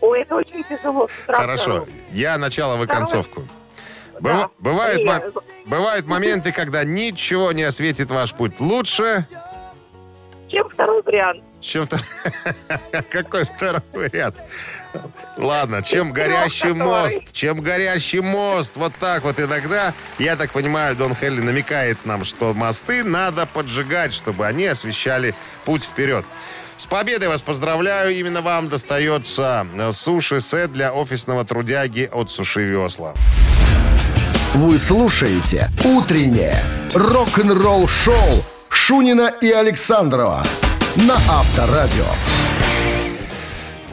Ой, это очень тяжело. Страшно. Хорошо. Я начало, вы концовку. Да. Быва- бывают, И мо- бывают моменты, когда ничего не осветит ваш путь лучше, Чем второй вариант? Чем... втор- Какой второй вариант? Ладно, чем горящий мост, чем горящий мост. Вот так вот иногда, я так понимаю, Дон Хелли намекает нам, что мосты надо поджигать, чтобы они освещали путь вперед. С победой вас поздравляю. Именно вам достается э, суши-сет для офисного трудяги от Суши Весла. Вы слушаете «Утреннее рок-н-ролл-шоу» Шунина и Александрова на Авторадио.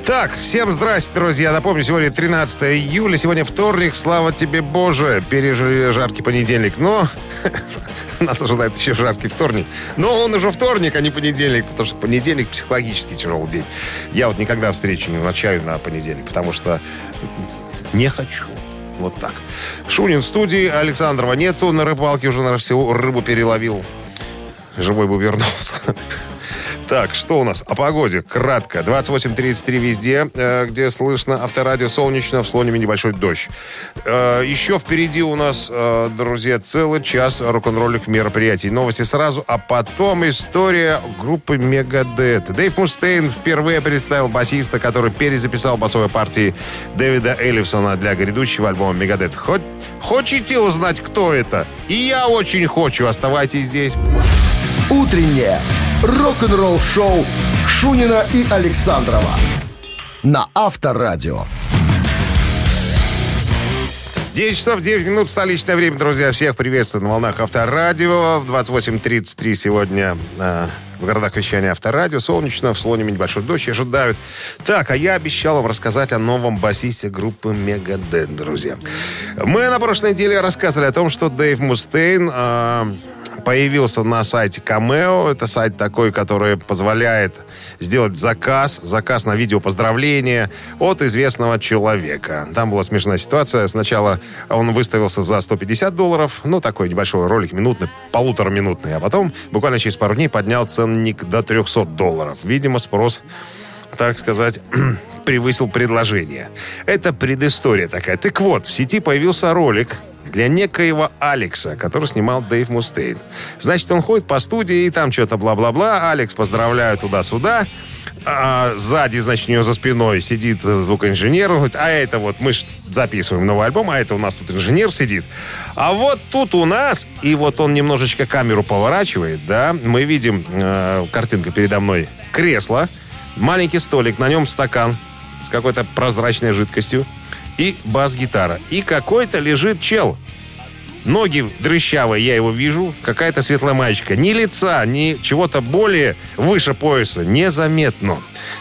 Так, всем здрасте, друзья. Напомню, сегодня 13 июля, сегодня вторник. Слава тебе, Боже. Пережили жаркий понедельник. Но нас ожидает еще жаркий вторник. Но он уже вторник, а не понедельник, потому что понедельник психологически тяжелый день. Я вот никогда встречу не назначаю на понедельник, потому что не хочу. Вот так. Шунин в студии, Александрова нету. На рыбалке уже, наверное, всего рыбу переловил. Живой бы вернулся. Так, что у нас? О погоде. Кратко. 28.33 везде, э, где слышно авторадио солнечно, в Слониме небольшой дождь. Э, еще впереди у нас, э, друзья, целый час рок-н-ролльных мероприятий. Новости сразу, а потом история группы Мегадет. Дэйв Мустейн впервые представил басиста, который перезаписал басовые партии Дэвида Эллифсона для грядущего альбома Мегадет. Хоть, хотите узнать, кто это? И я очень хочу. Оставайтесь здесь. «Утреннее рок-н-ролл-шоу Шунина и Александрова на Авторадио. 9 часов 9 минут, столичное время, друзья. Всех приветствую на волнах Авторадио. В 28.33 сегодня э, в городах вещания Авторадио. Солнечно, в Слониме небольшой дождь ожидают. Так, а я обещал вам рассказать о новом басисте группы Мегадет, друзья. Мы на прошлой неделе рассказывали о том, что Дэйв Мустейн... Э, появился на сайте Cameo. Это сайт такой, который позволяет сделать заказ, заказ на видео поздравления от известного человека. Там была смешная ситуация. Сначала он выставился за 150 долларов, ну, такой небольшой ролик, минутный, полутораминутный, а потом буквально через пару дней поднял ценник до 300 долларов. Видимо, спрос, так сказать, превысил предложение. Это предыстория такая. Так вот, в сети появился ролик, для некоего Алекса, который снимал Дэйв Мустейн. Значит, он ходит по студии, и там что-то бла-бла-бла. Алекс поздравляю туда-сюда. А сзади, значит, у него за спиной сидит звукоинженер. Он говорит, а это вот мы записываем новый альбом, а это у нас тут инженер сидит. А вот тут у нас, и вот он немножечко камеру поворачивает, да, мы видим, э, картинка передо мной, кресло, маленький столик, на нем стакан с какой-то прозрачной жидкостью и бас-гитара. И какой-то лежит чел. Ноги дрыщавые, я его вижу. Какая-то светлая маечка. Ни лица, ни чего-то более выше пояса. Незаметно.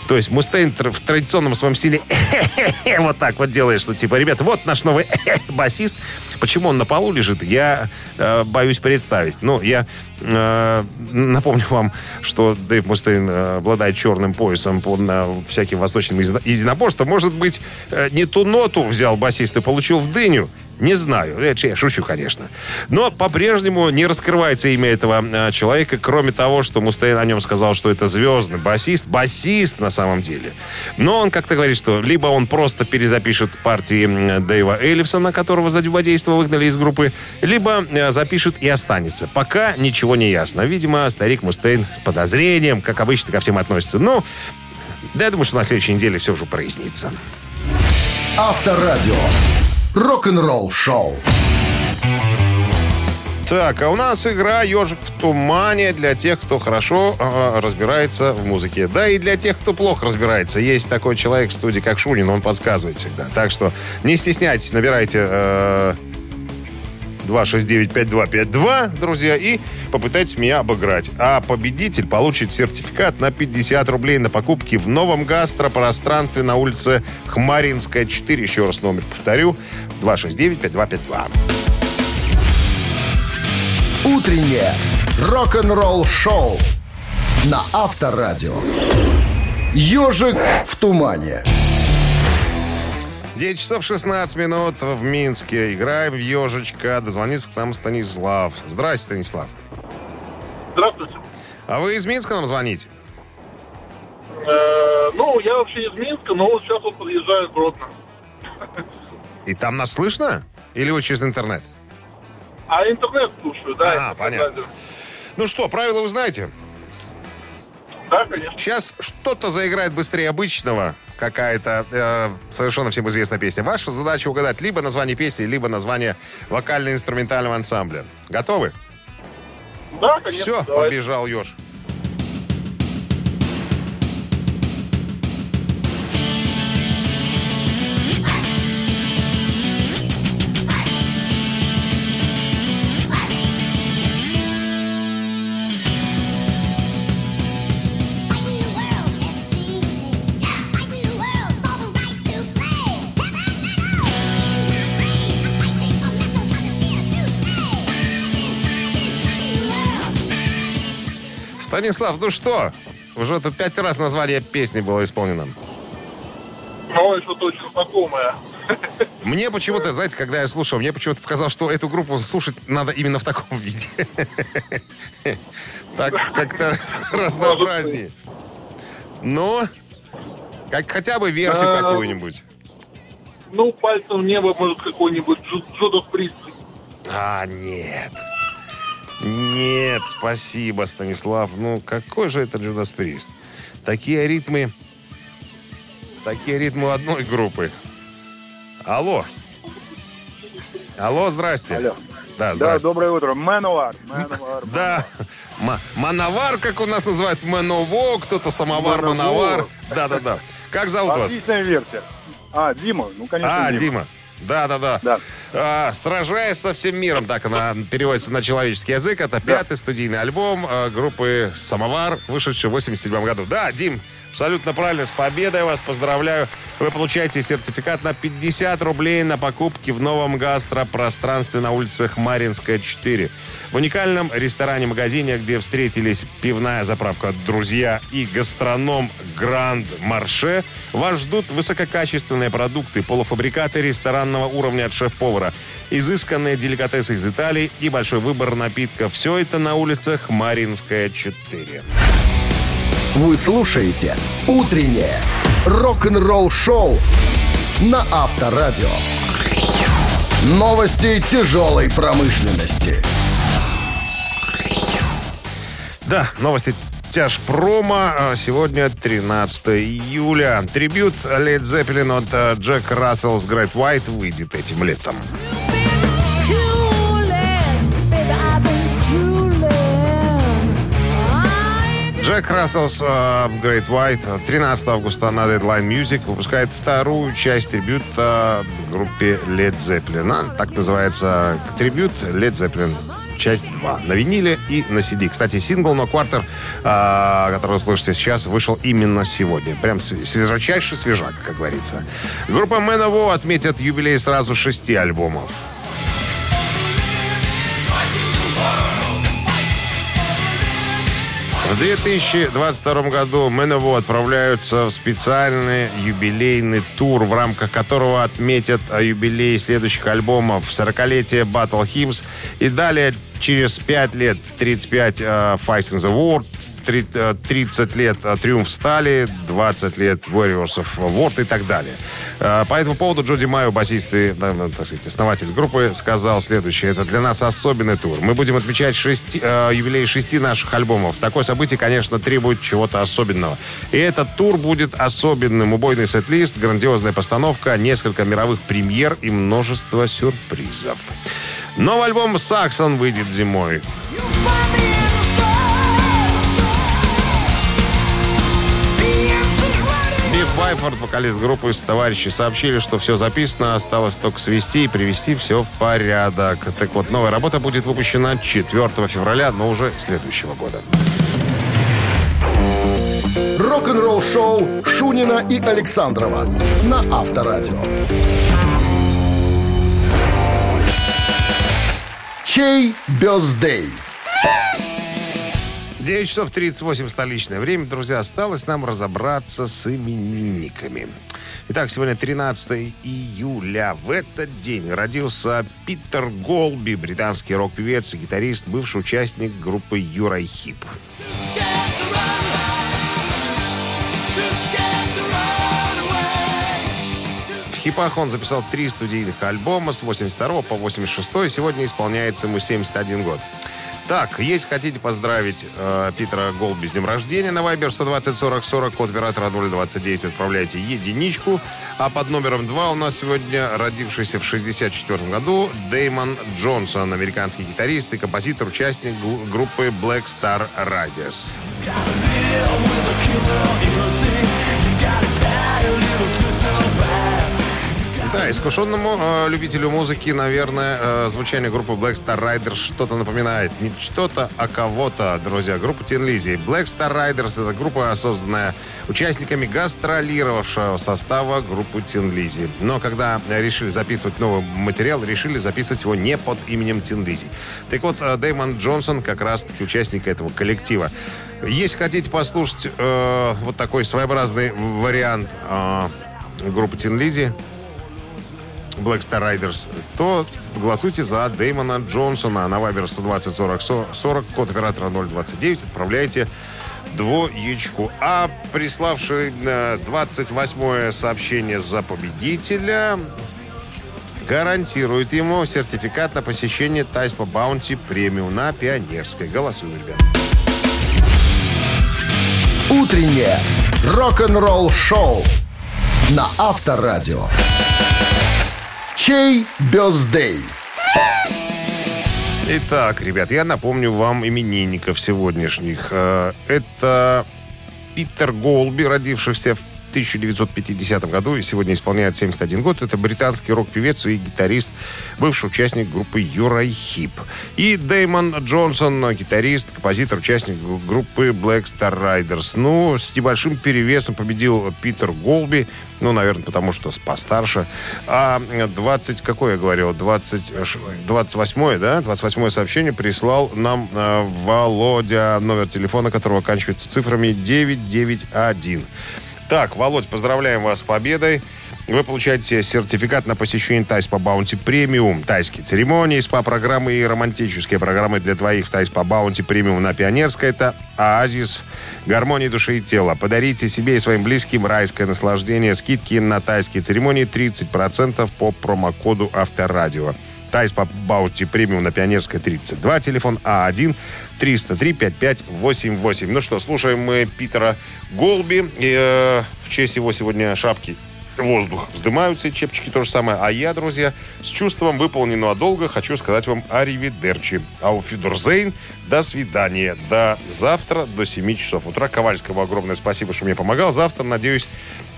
То есть Мустейн в традиционном своем стиле вот так вот делает, что типа, ребята, вот наш новый басист. Почему он на полу лежит, я э, боюсь представить. Ну, я э, напомню вам, что Дэйв Мустейн э, обладает черным поясом по на всяким восточным единоборствам. Может быть, э, не ту ноту взял басист и получил в дыню. Не знаю. Это я шучу, конечно. Но по-прежнему не раскрывается имя этого э, человека, кроме того, что Мустейн о нем сказал, что это звездный басист. Басист на самом деле. Но он как-то говорит, что либо он просто перезапишет партии Дэйва Эллифсона, которого за дюбодейство выгнали из группы, либо э, запишет и останется. Пока ничего не ясно. Видимо, старик Мустейн с подозрением, как обычно, ко всем относится. Ну, да, я думаю, что на следующей неделе все уже прояснится. Авторадио. Рок-н-ролл шоу. Так, а у нас игра «Ежик в тумане» для тех, кто хорошо э, разбирается в музыке. Да и для тех, кто плохо разбирается. Есть такой человек в студии, как Шунин, он подсказывает всегда. Так что не стесняйтесь, набирайте э, 269-5252, друзья, и попытайтесь меня обыграть. А победитель получит сертификат на 50 рублей на покупки в новом гастропространстве на улице Хмаринская, 4. Еще раз номер повторю. 269-5252. Утреннее рок-н-ролл шоу на Авторадио. Ежик в тумане. 9 часов 16 минут в Минске. Играем в ежечка. Дозвонится к нам Станислав. Здрасте, Станислав. Здравствуйте. А вы из Минска нам звоните? Э, ну, я вообще из Минска, но вот сейчас вот подъезжаю в Гродно. И там нас слышно? Или вы через интернет? А интернет слушаю, да. А, понятно. радио. Ну что, правила вы знаете? Да, конечно. Сейчас что-то заиграет быстрее обычного. Какая-то э, совершенно всем известная песня. Ваша задача угадать либо название песни, либо название вокально-инструментального ансамбля. Готовы? Да, конечно. Все, давайте. побежал еж. Станислав, ну что? Уже тут пять раз название песни было исполнено. Ну, что-то очень знакомое. Мне почему-то, знаете, когда я слушал, мне почему-то показалось, что эту группу слушать надо именно в таком виде. Так как-то разнообразнее. Ну, как хотя бы версию А, какую-нибудь. Ну, пальцем в небо, может, какой-нибудь Джу- Джудас Прист. А, нет. Нет, спасибо, Станислав. Ну, какой же это Джудас Прист? Такие ритмы... Такие ритмы одной группы. Алло. Алло, здрасте. Алло. Да, Да, здрасте. доброе утро. Мэнуар. Да, Ма- Мановар, как у нас называют, Маново, кто-то самовар. Мановар. Да-да-да. Как зовут вас? Отличная версия. А, Дима, ну, конечно, А, Дима. Дима. Да-да-да. Да. А, «Сражаясь со всем миром», так она переводится на человеческий язык. Это пятый студийный альбом а, группы «Самовар», вышедший в 87 году. Да, Дим, абсолютно правильно. С победой вас поздравляю. Вы получаете сертификат на 50 рублей на покупки в новом гастропространстве на улицах Маринская, 4. В уникальном ресторане-магазине, где встретились пивная заправка «Друзья» и гастроном «Гранд Марше», вас ждут высококачественные продукты, полуфабрикаты ресторанного уровня от шеф-повара, изысканные деликатесы из Италии и большой выбор напитков. Все это на улицах Маринская, 4. Вы слушаете «Утреннее рок-н-ролл-шоу» на Авторадио. Новости тяжелой промышленности. Да, новости Тяжпрома. А Сегодня 13 июля. Трибют Led Zeppelin от э, Джек Рассел с Great White выйдет этим летом. Джек Рассел с э, Great White 13 августа на Deadline Music выпускает вторую часть трибюта группе Led Zeppelin. А, Так называется трибют Led Zeppelin часть 2 на виниле и на CD. Кстати, сингл «No Quarter», а, который вы слышите сейчас, вышел именно сегодня. Прям св- свежачайший свежак, как говорится. Группа Man отметит юбилей сразу шести альбомов. В 2022 году Manowar отправляются в специальный юбилейный тур, в рамках которого отметят а, юбилей следующих альбомов 40-летие Battle Hymns и далее через 5 лет 35 э, Fighting the World, три- э, 30 лет э, Триумф Стали, 20 лет Warriors of War и так далее. Э, По этому поводу Джоди Майо, басист и, да, так сказать, основатель группы, сказал следующее. Это для нас особенный тур. Мы будем отмечать шести, юбилей шести наших альбомов. Такое событие, конечно, требует чего-то особенного. И этот тур будет особенным. Убойный сет-лист, грандиозная постановка, несколько мировых премьер и множество сюрпризов. Новый альбом «Саксон» выйдет зимой. Биф Байфорд, вокалист группы с товарищи, сообщили, что все записано, осталось только свести и привести все в порядок. Так вот, новая работа будет выпущена 4 февраля, но уже следующего года. Рок-н-ролл-шоу Шунина и Александрова на Авторадио. Чей бездей? 9 часов 38 столичное время. Друзья, осталось нам разобраться с именинниками. Итак, сегодня 13 июля. В этот день родился Питер Голби, британский рок-певец и гитарист, бывший участник группы Юрай Хип. В хипах он записал три студийных альбома с 82 по 86. Сегодня исполняется ему 71 год. Так, если хотите поздравить э, Питера Голби с днем рождения, на Viber 120 40 40, код оператора 029, отправляйте единичку. А под номером 2 у нас сегодня родившийся в 64 году Дэймон Джонсон, американский гитарист и композитор, участник группы Black Star Riders. Да, искушенному э, любителю музыки, наверное, э, звучание группы Black Star Riders что-то напоминает. Не что-то, а кого-то, друзья. Группа Tin Lizzy. Black Star Riders — это группа, созданная участниками гастролировавшего состава группы Tin Lizzy. Но когда решили записывать новый материал, решили записывать его не под именем Tin Lizzy. Так вот, э, Дэймон Джонсон как раз-таки участник этого коллектива. Если хотите послушать э, вот такой своеобразный вариант э, группы Tin Lizzy, Black Star Riders, то голосуйте за Дэймона Джонсона на Viber 120 40 40, код оператора 029, отправляйте двоечку. А приславший э, 28 сообщение за победителя гарантирует ему сертификат на посещение Тайспа Баунти премиум на Пионерской. Голосуем, ребят. Утреннее рок-н-ролл-шоу на Авторадио. Чей бездей? Итак, ребят, я напомню вам именинников сегодняшних. Э, Это Питер Голби, родившийся в 1950 году и сегодня исполняет 71 год. Это британский рок-певец и гитарист, бывший участник группы Юрай Хип. И Дэймон Джонсон, гитарист, композитор, участник группы Black Star Riders. Ну, с небольшим перевесом победил Питер Голби. Ну, наверное, потому что постарше. А 20, какое я говорил, 20, 28 да? 28 сообщение прислал нам э, Володя, номер телефона которого оканчивается цифрами 991. Так, Володь, поздравляем вас с победой. Вы получаете сертификат на посещение Тай-спа Баунти Премиум. Тайские церемонии, СПА-программы и романтические программы для двоих в Тай-спа Баунти Премиум на Пионерской. Это оазис гармонии души и тела. Подарите себе и своим близким райское наслаждение. Скидки на тайские церемонии 30% по промокоду Авторадио. Тай-спа Баунти Премиум на Пионерской 32. Телефон А1 303 5588. Ну что, слушаем мы Питера Голби. И, э, в честь его сегодня шапки воздух вздымаются, чепчики то же самое. А я, друзья, с чувством выполненного долга хочу сказать вам arrivederci. Auf Wiedersehen, до свидания. До завтра, до 7 часов утра. Ковальскому огромное спасибо, что мне помогал. Завтра, надеюсь,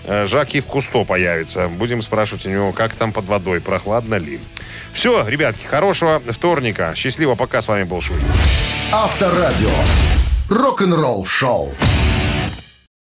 э, Жак в Кусто появится. Будем спрашивать у него, как там под водой, прохладно ли. Все, ребятки, хорошего вторника. Счастливо, пока. С вами был Шуй. Авторадио. Рок-н-ролл шоу.